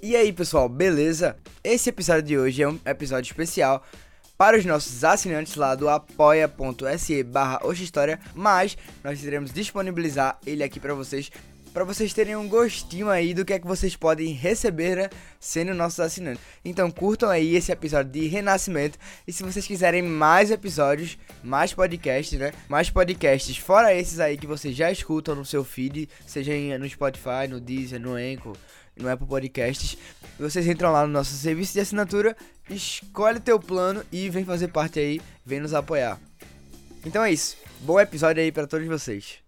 E aí, pessoal, beleza? Esse episódio de hoje é um episódio especial para os nossos assinantes lá do apoia.se barra História, mas nós iremos disponibilizar ele aqui para vocês, para vocês terem um gostinho aí do que é que vocês podem receber né, sendo nossos assinantes. Então curtam aí esse episódio de Renascimento e se vocês quiserem mais episódios, mais podcasts, né? Mais podcasts fora esses aí que vocês já escutam no seu feed, seja no Spotify, no Deezer, no Anchor, no Apple Podcasts. Vocês entram lá no nosso serviço de assinatura, escolhe teu plano e vem fazer parte aí, vem nos apoiar. Então é isso. Bom episódio aí para todos vocês.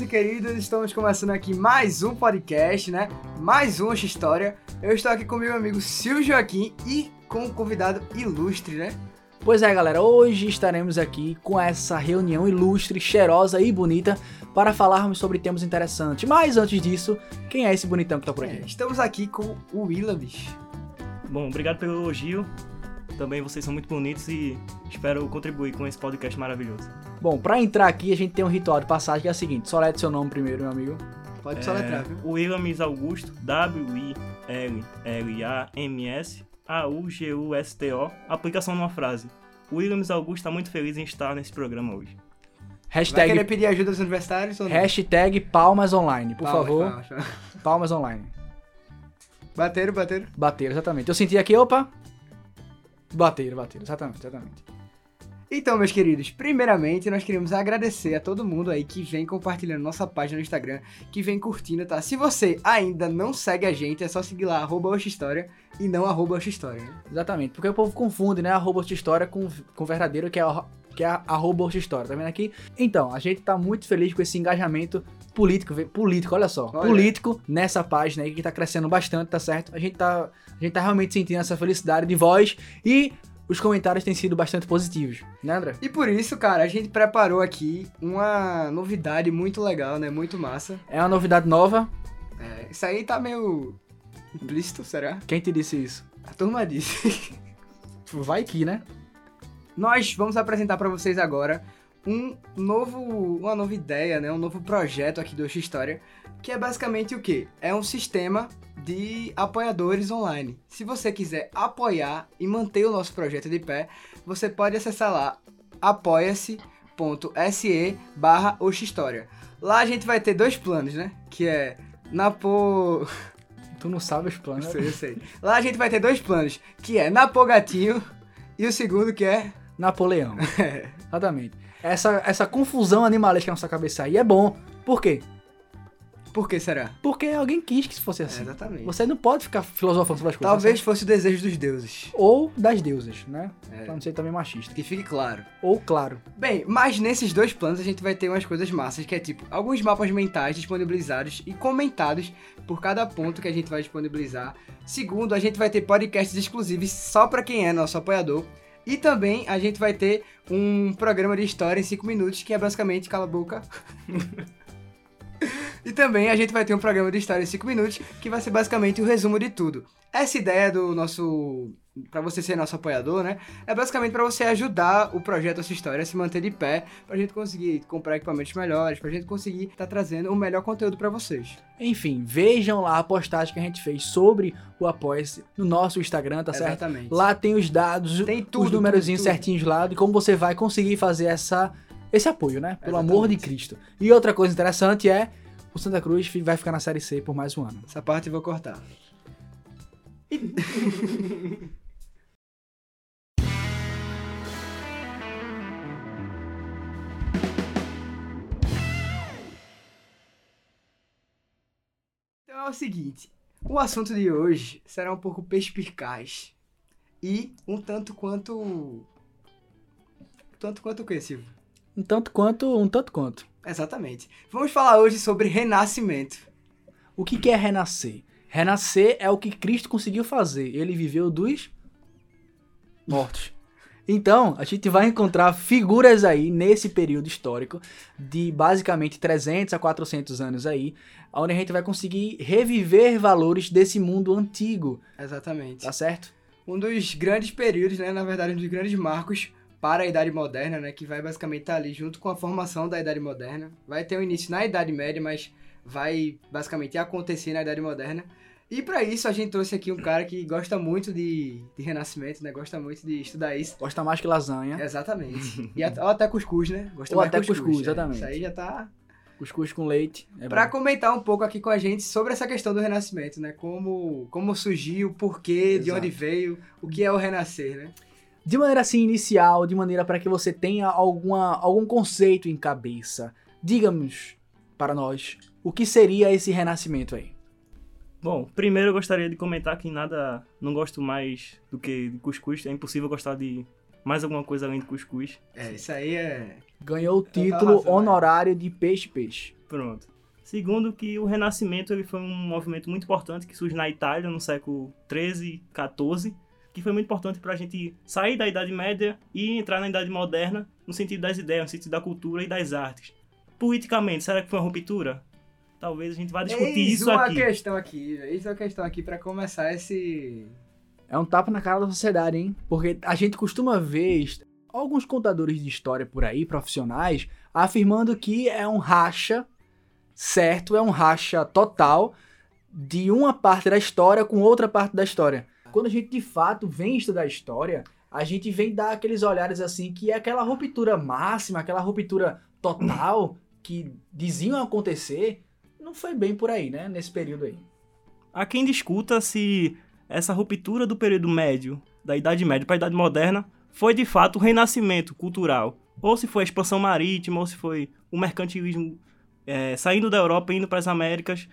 Queridos e queridas, estamos começando aqui mais um podcast, né? Mais uma história. Eu estou aqui com meu amigo Silvio Joaquim e com um convidado ilustre, né? Pois é, galera, hoje estaremos aqui com essa reunião ilustre, cheirosa e bonita para falarmos sobre temas interessantes. Mas antes disso, quem é esse bonitão que tá por aqui? É, estamos aqui com o Willam's. Bom, obrigado pelo elogio. Também vocês são muito bonitos e espero contribuir com esse podcast maravilhoso. Bom, para entrar aqui a gente tem um ritual de passagem que é o seguinte: solete seu nome primeiro, meu amigo. Pode soletrar, viu? Williams Augusto, W-I-L-L-A-M-S, A-U-G-U-S-T-O, aplicação numa frase. Williams Augusto está muito feliz em estar nesse programa hoje. Vai Hashtag, querer pedir ajuda aos universitários ou não? hashtag palmas online, por Palmas, favor. palmas, palmas. Palmas online. Bateram, bateram. Bateram, exatamente. Eu senti aqui, opa. Bateram, bateram, exatamente, exatamente. Então, meus queridos, primeiramente nós queremos agradecer a todo mundo aí que vem compartilhando nossa página no Instagram, que vem curtindo, tá? Se você ainda não segue a gente, é só seguir lá, arroba História e não arroba História, né? Exatamente, porque o povo confunde, né, arroba história com, com verdadeiro, que é, a- que é a- arroba história, tá vendo aqui? Então, a gente tá muito feliz com esse engajamento político, político, olha só, Olha. político nessa página aí que tá crescendo bastante, tá certo? A gente tá, a gente tá realmente sentindo essa felicidade de voz e os comentários têm sido bastante positivos, né, André? E por isso, cara, a gente preparou aqui uma novidade muito legal, né? Muito massa. É uma novidade nova, É, isso aí tá meio implícito, será? quem te disse isso? A turma disse. Vai que, né? Nós vamos apresentar para vocês agora um novo, uma nova ideia, né? Um novo projeto aqui do Oxi História, que é basicamente o quê? É um sistema de apoiadores online. Se você quiser apoiar e manter o nosso projeto de pé, você pode acessar lá apoia-se.se barra História. Lá a gente vai ter dois planos, né? Que é Napo... Tu não sabe os planos. Eu sei, eu sei. Lá a gente vai ter dois planos, que é Napogatinho e o segundo que é Napoleão. Exatamente. Essa, essa confusão animalesca na sua cabeça aí é bom. Por quê? Por que será? Porque alguém quis que fosse assim. exatamente. Você não pode ficar filosofando sobre as coisas. Talvez sabe? fosse o desejo dos deuses. Ou das deusas, né? É. Pra não ser também machista. Que fique claro. Ou, claro. Bem, mas nesses dois planos a gente vai ter umas coisas massas, que é tipo, alguns mapas mentais disponibilizados e comentados por cada ponto que a gente vai disponibilizar. Segundo, a gente vai ter podcasts exclusivos só pra quem é nosso apoiador. E também a gente vai ter um programa de história em 5 minutos, que é basicamente cala a boca. E também a gente vai ter um programa de história em 5 minutos, que vai ser basicamente o resumo de tudo. Essa ideia do nosso. Pra você ser nosso apoiador, né? É basicamente pra você ajudar o projeto Essa História a se manter de pé, pra gente conseguir comprar equipamentos melhores, pra gente conseguir estar trazendo o melhor conteúdo pra vocês. Enfim, vejam lá a postagem que a gente fez sobre o Apoia-se no nosso Instagram, tá certo? Exatamente. Lá tem os dados, Tem os tudo, numerozinhos tudo, tudo. certinhos lá, de como você vai conseguir fazer essa, esse apoio, né? Pelo Exatamente. amor de Cristo. E outra coisa interessante é, o Santa Cruz vai ficar na Série C por mais um ano. Essa parte eu vou cortar. Então é o seguinte, o assunto de hoje será um pouco perspicaz e um tanto quanto... Tanto quanto o que, Silvio? Um tanto quanto, um tanto quanto. Exatamente. Vamos falar hoje sobre renascimento. O que, que é renascer? Renascer é o que Cristo conseguiu fazer. Ele viveu dos mortos. Então, a gente vai encontrar figuras aí nesse período histórico de basicamente 300 a 400 anos aí, onde a gente vai conseguir reviver valores desse mundo antigo, Exatamente. tá certo? um dos grandes períodos, né, na verdade, um dos grandes marcos para a Idade Moderna, né, que vai basicamente estar ali junto com a formação da Idade Moderna. Vai ter um início na Idade Média, mas vai basicamente acontecer na Idade Moderna. E para isso a gente trouxe aqui um cara que gosta muito de, de renascimento, né? Gosta muito de estudar isso. Gosta mais que lasanha. Exatamente. E até, ou até cuscuz, né? Gosta Ou mais até cuscuz, cuscuz, é. exatamente. Isso aí já tá Cuscuz com leite. É bom. comentar um pouco aqui com a gente sobre essa questão do renascimento, né? Como, como surgiu, por quê, de Exato. onde veio, o que é o renascer, né? De maneira assim inicial, de maneira para que você tenha alguma, algum conceito em cabeça, diga-nos para nós o que seria esse renascimento aí. Bom, primeiro eu gostaria de comentar que nada não gosto mais do que de cuscuz. É impossível gostar de mais alguma coisa além de cuscuz. É, isso aí é. Ganhou o Total título razão, é. honorário de peixe-peixe. Pronto. Segundo que o Renascimento ele foi um movimento muito importante que surge na Itália no século 13, 14, que foi muito importante para a gente sair da Idade Média e entrar na Idade Moderna no sentido das ideias, no sentido da cultura e das artes. Politicamente, será que foi uma ruptura? Talvez a gente vá discutir Eis isso uma aqui. questão aqui, eis uma questão aqui pra começar esse. É um tapa na cara da sociedade, hein? Porque a gente costuma ver alguns contadores de história por aí, profissionais, afirmando que é um racha certo, é um racha total de uma parte da história com outra parte da história. Quando a gente de fato vem estudar história, a gente vem dar aqueles olhares assim que é aquela ruptura máxima, aquela ruptura total que diziam acontecer, não foi bem por aí, né? Nesse período aí. Há quem discuta se essa ruptura do período médio, da Idade Média para a Idade Moderna, foi de fato o renascimento cultural. Ou se foi a expansão marítima, ou se foi o mercantilismo é, saindo da Europa e indo para as Américas,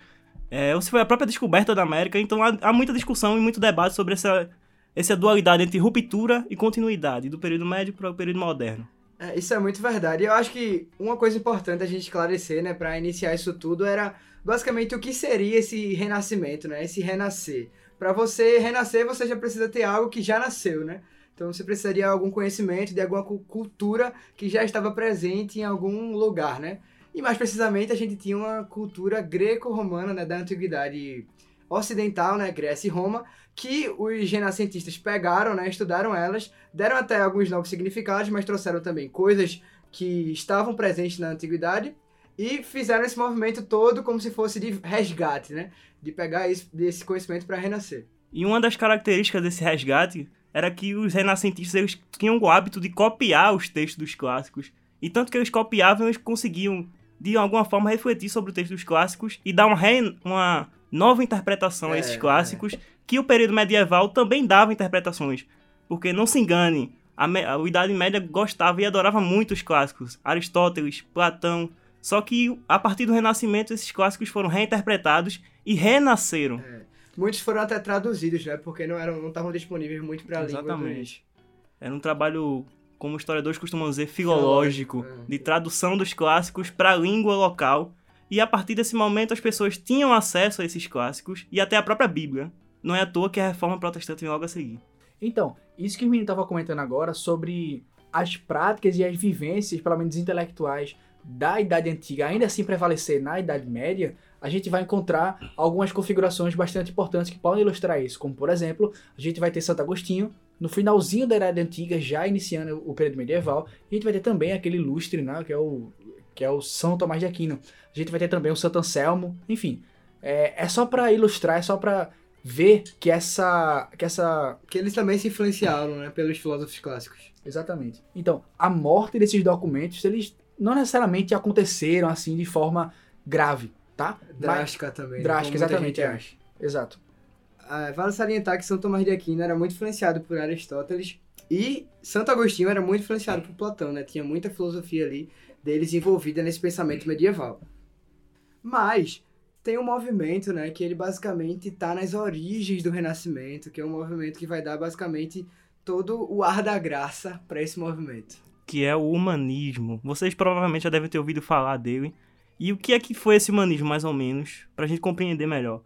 é, ou se foi a própria descoberta da América. Então há, há muita discussão e muito debate sobre essa, essa dualidade entre ruptura e continuidade, do período médio para o período moderno. É, isso é muito verdade. Eu acho que uma coisa importante a gente esclarecer, né, para iniciar isso tudo era basicamente o que seria esse renascimento, né? Esse renascer. Para você renascer, você já precisa ter algo que já nasceu, né? Então você precisaria de algum conhecimento, de alguma cu- cultura que já estava presente em algum lugar, né? E mais precisamente a gente tinha uma cultura greco-romana, né, da antiguidade ocidental, né, Grécia e Roma, que os renascentistas pegaram, né, estudaram elas, deram até alguns novos significados, mas trouxeram também coisas que estavam presentes na antiguidade e fizeram esse movimento todo como se fosse de resgate, né? De pegar esse, conhecimento para renascer. E uma das características desse resgate era que os renascentistas eles tinham o hábito de copiar os textos dos clássicos. E tanto que eles copiavam, eles conseguiam, de alguma forma, refletir sobre o texto dos clássicos e dar uma, re- uma nova interpretação a É, esses clássicos, que o período medieval também dava interpretações. Porque, não se engane, a, a Idade Média gostava e adorava muito os clássicos. Aristóteles, Platão. Só que, a partir do Renascimento, esses clássicos foram reinterpretados e renasceram. Muitos foram até traduzidos, né? Porque não eram, não estavam disponíveis muito para a língua. Exatamente. Era um trabalho, como historiadores costumam dizer, filológico, Filológico, é. de tradução dos clássicos para a língua local. E a partir desse momento as pessoas tinham acesso a esses clássicos e até a própria Bíblia. Não é à toa que a reforma protestante vem logo a seguir. Então, isso que o menino estava comentando agora sobre as práticas e as vivências, pelo menos intelectuais, da Idade Antiga ainda assim prevalecer na Idade Média, a gente vai encontrar algumas configurações bastante importantes que podem ilustrar isso. Como, por exemplo, a gente vai ter Santo Agostinho, no finalzinho da Idade Antiga, já iniciando o período medieval, e a gente vai ter também aquele ilustre, né, que é o, que é o São Tomás de Aquino. A gente vai ter também o Santo Anselmo, enfim. É, é só para ilustrar, é só para ver que essa, que essa Que eles também se influenciaram, né? Pelos filósofos clássicos. Exatamente. Então, a morte desses documentos, eles não necessariamente aconteceram assim de forma grave, tá? Mas- Drástica também. né? drástica, exatamente, é. exato. Ah, vale salientar que São Tomás de Aquino era muito influenciado por Aristóteles e Santo Agostinho era muito influenciado por Platão, né? Tinha muita filosofia ali deles envolvida nesse pensamento medieval. Mas tem um movimento, né, que ele basicamente tá nas origens do Renascimento, que é um movimento que vai dar basicamente todo o ar da graça para esse movimento. Que é o humanismo. Vocês provavelmente já devem ter ouvido falar dele. E o que é que foi esse humanismo, mais ou menos, pra gente compreender melhor?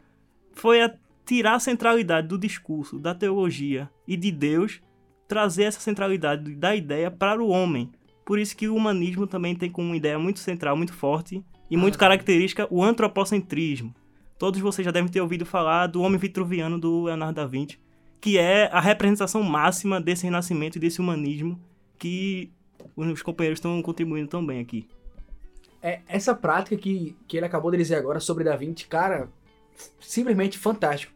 Foi a tirar a centralidade do discurso, da teologia e de Deus, trazer essa centralidade da ideia para o homem. Por isso que o humanismo também tem como ideia muito central, muito forte e muito Ah. característica o antropocentrismo. Todos vocês já devem ter ouvido falar do Homem Vitruviano do Leonardo da Vinci, que é a representação máxima desse renascimento e desse humanismo que os companheiros estão contribuindo tão bem aqui. É, essa prática que, que ele acabou de dizer agora sobre Da Vinci, cara, simplesmente fantástico.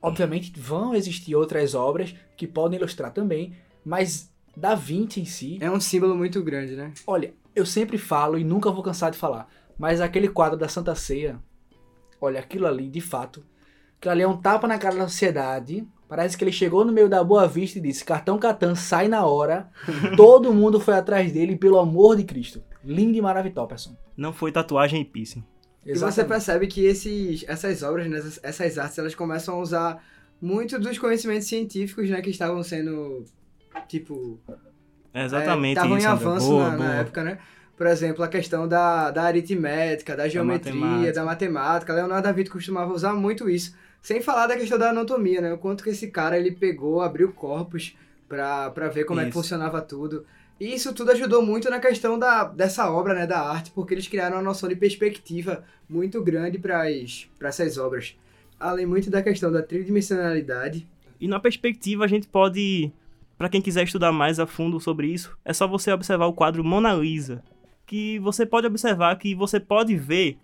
Obviamente vão existir outras obras que podem ilustrar também, mas Da Vinci em si, É um símbolo muito grande, né? olha, eu sempre falo e nunca vou cansar de falar, mas aquele quadro da Santa Ceia, olha, aquilo ali, de fato, aquilo ali é um tapa na cara da sociedade. Parece que ele chegou no meio da Boa Vista e disse: Cartão Catan, sai na hora. Todo mundo foi atrás dele, pelo amor de Cristo. Lindo e maravilhoso, pessoal. Não foi tatuagem e piercing. E você percebe que esses, essas obras, né, essas, essas artes, elas começam a usar muito dos conhecimentos científicos, né, que estavam sendo, tipo, É exatamente estavam em isso. André. avanço Boa, na, na boa. época, né? Por exemplo, a questão da, da aritmética, da geometria, matemática. da matemática. Leonardo da Vinci costumava usar muito isso. Sem falar da questão da anatomia, né? O quanto que esse cara, ele pegou, abriu corpos pra, pra ver como é que Isso. funcionava tudo. E isso tudo ajudou muito na questão da, dessa obra, né, da arte, porque eles criaram uma noção de perspectiva muito grande para essas obras. Além muito da questão da tridimensionalidade. E na perspectiva, a gente pode, Pra quem quiser estudar mais a fundo sobre isso, é só você observar o quadro Mona Lisa, que você pode observar que você pode ver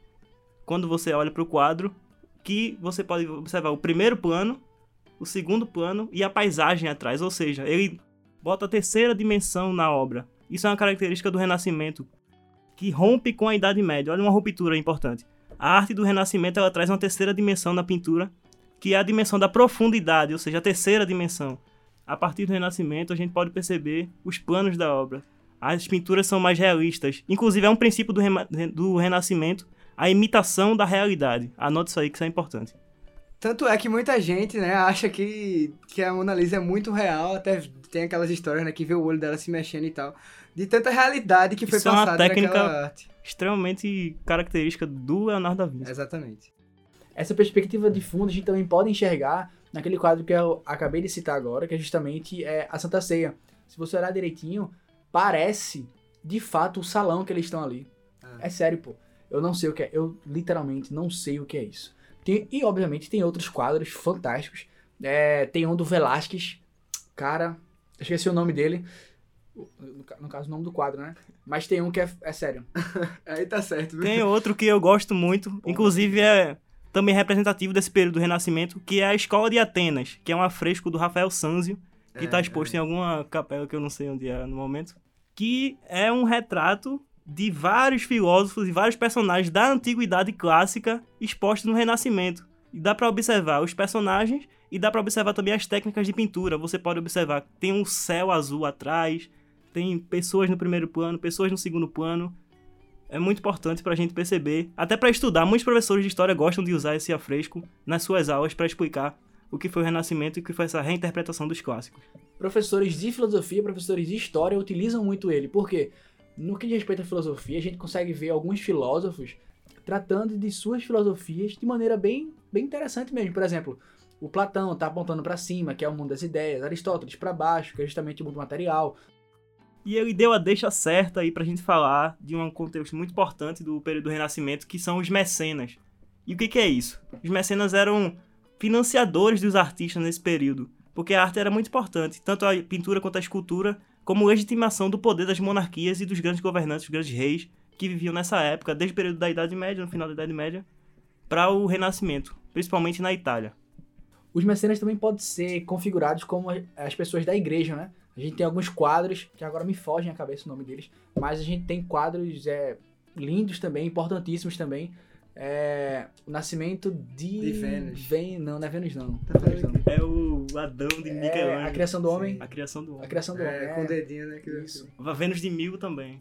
quando você olha para o quadro que você pode observar o primeiro plano, o segundo plano e a paisagem atrás, ou seja, ele bota a terceira dimensão na obra. Isso é uma característica do Renascimento que rompe com a Idade Média. Olha uma ruptura importante. A arte do Renascimento ela traz uma terceira dimensão na pintura, que é a dimensão da profundidade, ou seja, a terceira dimensão. A partir do Renascimento, a gente pode perceber os planos da obra. As pinturas são mais realistas. Inclusive, é um princípio do, do Renascimento a imitação da realidade. Anote isso aí que isso é importante. Tanto é que muita gente, né, acha que, que a Mona Lisa é muito real, até tem aquelas histórias, né, que vê o olho dela se mexendo e tal. De tanta realidade que foi Isso é uma passada técnica- naquela arte. Extremamente característica do Leonardo da Vinci. Exatamente. Essa perspectiva de fundo a gente também pode enxergar naquele quadro que eu acabei de citar agora, que é justamente é, a Santa Ceia. Se você olhar direitinho, parece de fato o salão que eles estão ali. Ah. É sério, pô. Eu não sei o que é. Eu literalmente não sei o que é isso. Tem- e obviamente tem outros quadros fantásticos. É, tem um do Velázquez. Cara, eu esqueci o nome dele. No, ca- no caso, o nome do quadro, né? Mas tem um que é, é sério. Aí tá certo, viu? Tem outro que eu gosto muito, inclusive é também representativo desse período do Renascimento, que é a Escola de Atenas, que é um afresco do Rafael Sanzio, que está É, exposto em alguma capela que eu não sei onde é no momento, que é um retrato de vários filósofos e vários personagens da antiguidade clássica expostos no Renascimento. E dá para observar os personagens e dá para observar também as técnicas de pintura. Você pode observar que tem um céu azul atrás, tem pessoas no primeiro plano, pessoas no segundo plano. É muito importante para a gente perceber, até para estudar. Muitos professores de história gostam de usar esse afresco nas suas aulas para explicar o que foi o Renascimento e o que foi essa reinterpretação dos clássicos. professores de filosofia, professores de história utilizam muito ele. Porque no que diz respeito à filosofia, a gente consegue ver alguns filósofos tratando de suas filosofias de maneira bem, bem interessante mesmo. Por exemplo, o Platão tá apontando para cima, que é o mundo das ideias, Aristóteles para baixo, que é justamente o mundo material. E ele deu a deixa certa aí pra gente falar de um contexto muito importante do período do Renascimento, que são os mecenas. E o que, que é isso? Os mecenas eram financiadores dos artistas nesse período, porque a arte era muito importante, tanto a pintura quanto a escultura, como legitimação do poder das monarquias e dos grandes governantes, dos grandes reis, que viviam nessa época, desde o período da Idade Média, no final da Idade Média, para o Renascimento, principalmente na Itália. Os mecenas também podem ser configurados como as pessoas da igreja, né? A gente tem alguns quadros, que agora me fogem a cabeça o nome deles, mas a gente tem quadros é, lindos também, importantíssimos também. É, o nascimento de... De Vênus. Ven- Não, não é Vênus não. Tá Vênus não. É o Adão de É, Michelangelo. a criação do homem. A criação do A homem. criação do homem. É, é. com o dedinho, né? Que Isso. A Vênus de Milo também.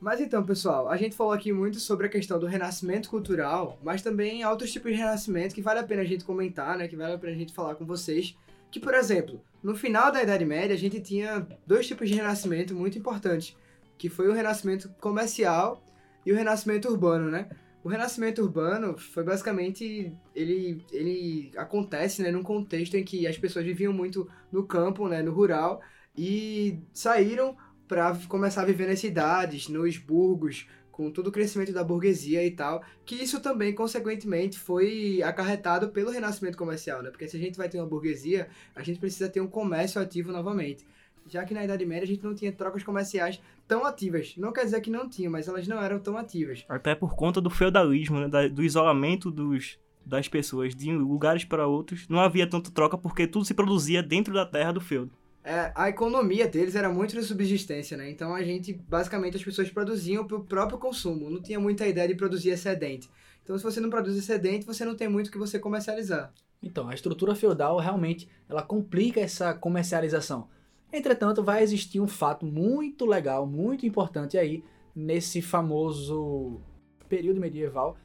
Mas então, pessoal, a gente falou aqui muito sobre a questão do renascimento cultural, mas também outros tipos de renascimento que vale a pena a gente comentar, né? Que vale a pena a gente falar com vocês. Que, por exemplo, no final da Idade Média, a gente tinha dois tipos de renascimento muito importantes, que foi o renascimento comercial e o renascimento urbano, né? O renascimento urbano foi basicamente ele ele acontece, né, num contexto em que as pessoas viviam muito no campo, né, no rural e saíram para começar a viver nas cidades, nos burgos, com todo o crescimento da burguesia e tal, que isso também, consequentemente, foi acarretado pelo renascimento comercial, né? Porque se a gente vai ter uma burguesia, a gente precisa ter um comércio ativo novamente. Já que na Idade Média a gente não tinha trocas comerciais tão ativas. Não quer dizer que não tinha, mas elas não eram tão ativas. Até por conta do feudalismo, né? do isolamento dos, das pessoas de lugares para outros. Não havia tanta troca porque tudo se produzia dentro da terra do feudo. É, a economia deles era muito de subsistência, né? Então a gente, basicamente, as pessoas produziam para o próprio consumo. Não tinha muita ideia de produzir excedente. Então, se você não produz excedente, você não tem muito o que você comercializar. Então, a estrutura feudal realmente ela complica essa comercialização. Entretanto, vai existir um fato muito legal, muito importante aí nesse famoso período medieval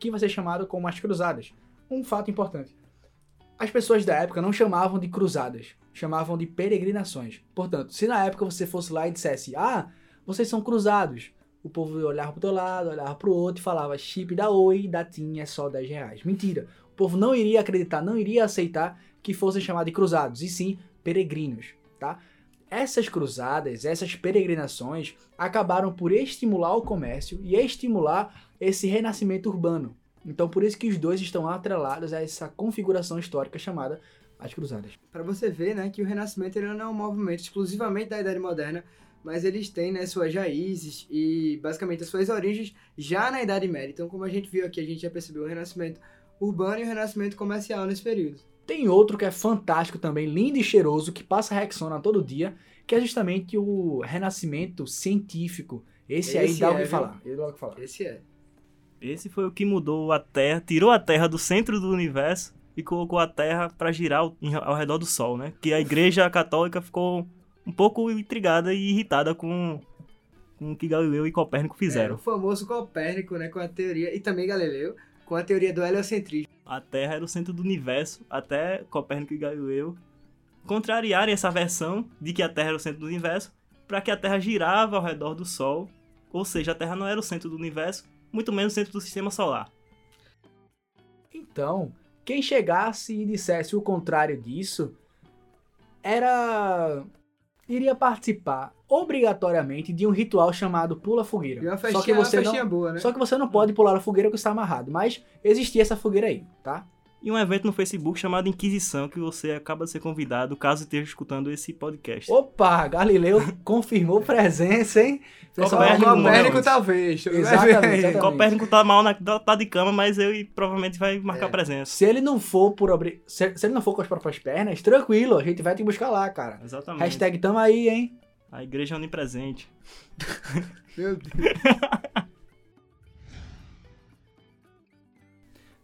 que vai ser chamado como as cruzadas. Um fato importante. As pessoas da época não chamavam de cruzadas, chamavam de peregrinações. Portanto, se na época você fosse lá e dissesse: "Ah, vocês são cruzados", o povo olhava pro teu lado, olhava pro outro e falava: "Chip da Oi, datinha é só 10 reais". Mentira. O povo não iria acreditar, não iria aceitar que fossem chamados de cruzados, e sim peregrinos, tá? Essas cruzadas, essas peregrinações acabaram por estimular o comércio e estimular esse renascimento urbano. Então, por isso que os dois estão atrelados a essa configuração histórica chamada as cruzadas. Para você ver, né, que o Renascimento ele não é um movimento exclusivamente da Idade Moderna, mas eles têm, né, suas raízes e basicamente as suas origens já na Idade Média. Então, como a gente viu aqui, a gente já percebeu o Renascimento urbano e o Renascimento comercial nesse período. Tem outro que é fantástico também, lindo e cheiroso, que passa Rexona todo dia, que é justamente o renascimento científico. Esse, aí Esse o é, que viu? falar. Ele dá o que falar. Esse é. Esse foi o que mudou a Terra, tirou a Terra do centro do universo e colocou a Terra para girar ao, redor do Sol, né? Que a Igreja Católica ficou um pouco intrigada e irritada com, com o que Galileu e Copérnico É, fizeram. o famoso Copérnico, né, com a teoria, e também Galileu, com a teoria do heliocentrismo. A Terra era o centro do universo até Copérnico e Galileu contrariarem essa versão de que a Terra era o centro do universo para que a Terra girava ao redor do Sol, ou seja, a Terra não era o centro do universo, muito menos o centro do sistema solar. Então, quem chegasse e dissesse o contrário disso era iria participar obrigatoriamente de um ritual chamado pula fogueira. E uma Só festinha, que você uma festinha não, boa, né? só que você não pode pular a fogueira porque está amarrado, mas existia essa fogueira aí, tá? E um evento no Facebook chamado Inquisição, que você acaba de ser convidado caso esteja escutando esse podcast. Opa, Galileu confirmou presença, hein? Pessoal, Copérnico, Copérnico talvez. Exatamente, exatamente. Copérnico tá mal na, tá, tá de cama, mas eu provavelmente vai marcar É. presença. Se ele não for por obri... se, se ele não for com as próprias pernas, tranquilo, a gente vai te buscar lá, cara. Exatamente. Hashtag tamo aí, hein? A igreja é onipresente. Meu Deus.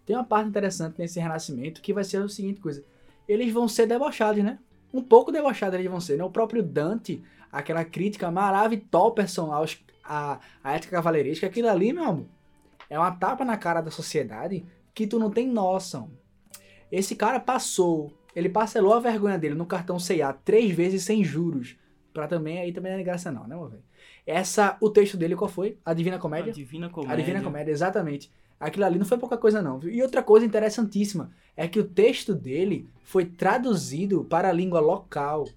Tem uma parte interessante nesse renascimento que vai ser a seguinte coisa. Eles vão ser debochados, né? Um pouco debochados eles vão ser, né? O próprio Dante, aquela crítica maravilhosa aos, a, a ética cavaleiresca, aquilo ali, meu amor, é uma tapa na cara da sociedade que tu não tem noção. Esse cara passou, ele parcelou a vergonha dele no cartão C&A três vezes sem juros. Pra também, aí também não é graça não, né, meu velho? Essa, o texto dele qual foi? A Divina Comédia? A Divina A Comédia. Divina Comédia, exatamente. Aquilo ali não foi pouca coisa, não. E outra coisa interessantíssima é que o texto dele foi traduzido para a língua local.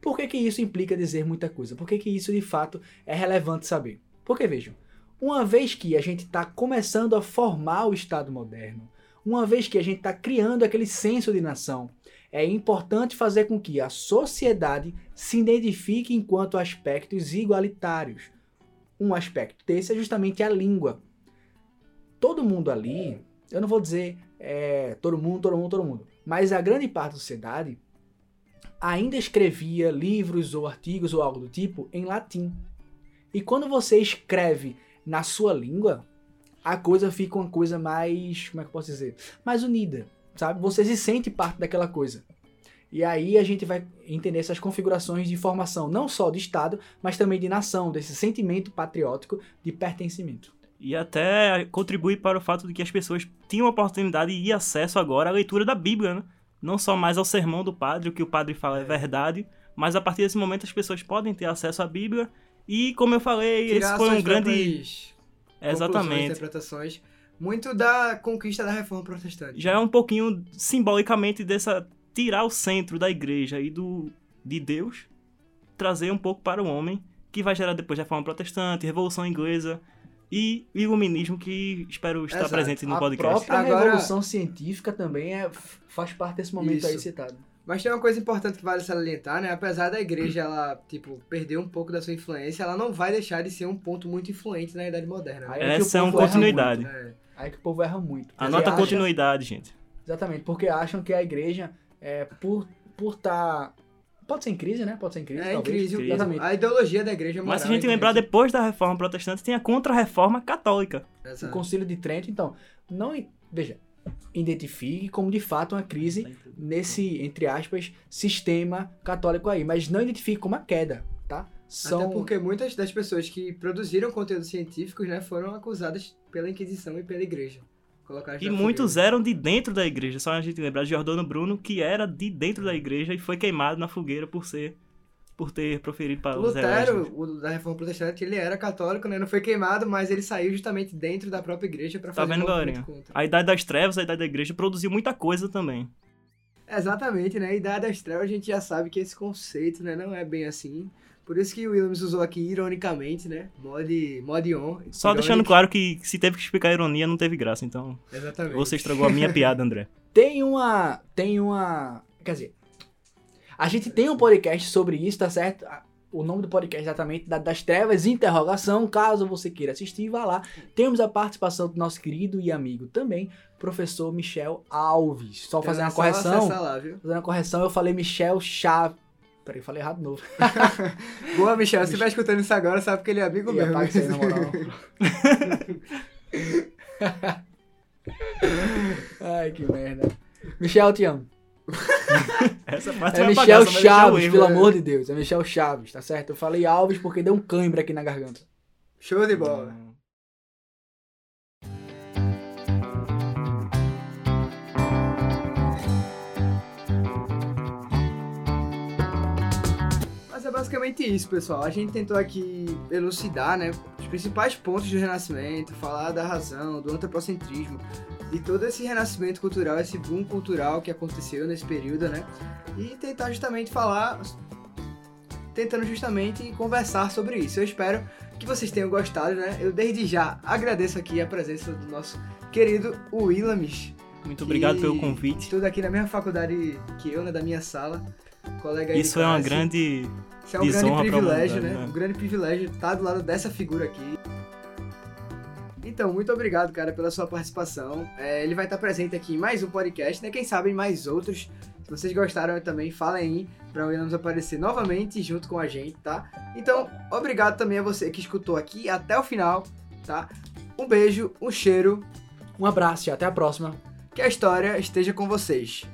Por que, que isso implica dizer muita coisa? Por que, que isso de fato é relevante saber? Porque vejam, uma vez que a gente está começando a formar o Estado moderno, uma vez que a gente está criando aquele senso de nação, é importante fazer com que a sociedade se identifique enquanto aspectos igualitários. Um aspecto desse é justamente a língua todo mundo ali, eu não vou dizer é, todo mundo, todo mundo, todo mundo, mas a grande parte da sociedade ainda escrevia livros ou artigos ou algo do tipo em latim. E quando você escreve na sua língua, a coisa fica uma coisa mais, como é que eu posso dizer, mais unida, sabe? Você se sente parte daquela coisa. E aí a gente vai entender essas configurações de formação, não só de Estado, mas também de nação, desse sentimento patriótico de pertencimento. E até contribui para o fato de que as pessoas tinham a oportunidade e acesso agora à leitura da Bíblia, né? Não só mais ao sermão do padre, o que o padre fala é verdade, mas a partir desse momento as pessoas podem ter acesso à Bíblia. E como eu falei, esse Tirar foi um grande. Exatamente. interpretações. Muito da conquista da reforma protestante. Já é um pouquinho simbolicamente dessa. tirar o centro da igreja e do de Deus, trazer um pouco para o homem, que vai gerar depois a reforma protestante, revolução inglesa. E iluminismo que espero estar Exato. presente no a podcast. própria Agora- revolução científica também é, faz parte desse momento Isso. aí citado. Mas tem uma coisa importante que vale salientar, né? Apesar da igreja, ela, tipo, perder um pouco da sua influência, ela não vai deixar de ser um ponto muito influente na Idade Moderna. né? Aí que Essa o é uma povo erra continuidade. muito. É. Aí que o povo erra muito. Anota a acha- continuidade, gente. Exatamente, porque acham que a igreja, é, por por estar... pode ser em crise, né? Pode ser em crise, É, em talvez. crise. Crise. Exatamente. A ideologia da igreja é moral. Mas se a gente é lembrar crise. depois da reforma protestante, tem a contra-reforma católica. O Exato. Concílio de Trento, então, não... Veja, identifique como de fato uma crise nesse, entre aspas, sistema católico aí, mas não identifique como uma queda, tá? São... Até porque muitas das pessoas que produziram conteúdos científicos, né, foram acusadas pela Inquisição e pela igreja. E muitos fogueira. eram de dentro da igreja. Só a gente lembrar de Jordano Bruno, que era de dentro da igreja e foi queimado na fogueira por ser por ter proferido para. Lutero, o da Reforma Protestante, ele era católico, né? Não foi queimado, mas ele saiu justamente dentro da própria igreja para Tá fazer vendo, um movimento galerinha? contra. A Idade das Trevas, a Idade da Igreja, produziu muita coisa também. Exatamente, né? Idade das Trevas, a gente já sabe que esse conceito, né, não é bem assim. Por isso que o Williams usou aqui ironicamente, né? Mod, mod on. Só ironic. deixando claro que se teve que explicar a ironia, não teve graça. Então, Exatamente. você estragou a minha piada, André. Tem uma. Tem uma. Quer dizer. A gente tem um podcast sobre isso, tá certo? O nome do podcast é exatamente da- das trevas, interrogação. Caso você queira assistir, vá lá. Temos a participação do nosso querido e amigo também, professor Michel Alves. Só fazer uma correção. lá, viu? Fazendo uma correção, eu falei Michel Chaves. Peraí, falei errado de novo. Boa, Michel. Se estiver escutando isso agora, sabe que ele é amigo E meu. apaga isso aí, na moral. Ai, que merda. Michel, eu te amo. Essa parte É vai Michel apagar, Chaves, erro, pelo né? amor de Deus. É Michel Chaves, tá certo? Eu falei Alves porque deu um cãibra aqui na garganta. Show de bola. Mas basicamente isso, pessoal. A gente tentou aqui elucidar, né, os principais pontos do Renascimento, falar da razão, do antropocentrismo, de todo esse renascimento cultural, esse boom cultural que aconteceu nesse período, né, e tentar justamente falar, tentando justamente conversar sobre isso. Eu espero que vocês tenham gostado, né? Eu desde já agradeço aqui a presença do nosso querido Willamis, Muito obrigado pelo convite. Estuda aqui na mesma faculdade que eu, né, da minha sala. Colega aí Isso é uma grande. Isso é um grande privilégio, né? né? Um grande privilégio estar do lado dessa figura aqui. Então, muito obrigado, cara, pela sua participação. É, ele vai estar presente aqui em mais um podcast, né? Quem sabe em mais outros. Se vocês gostaram também, falem aí para o Williams aparecer novamente junto com a gente, tá? Então, obrigado também a você que escutou aqui até o final, tá? Um beijo, um cheiro, Um abraço e até a próxima. que a história esteja com vocês.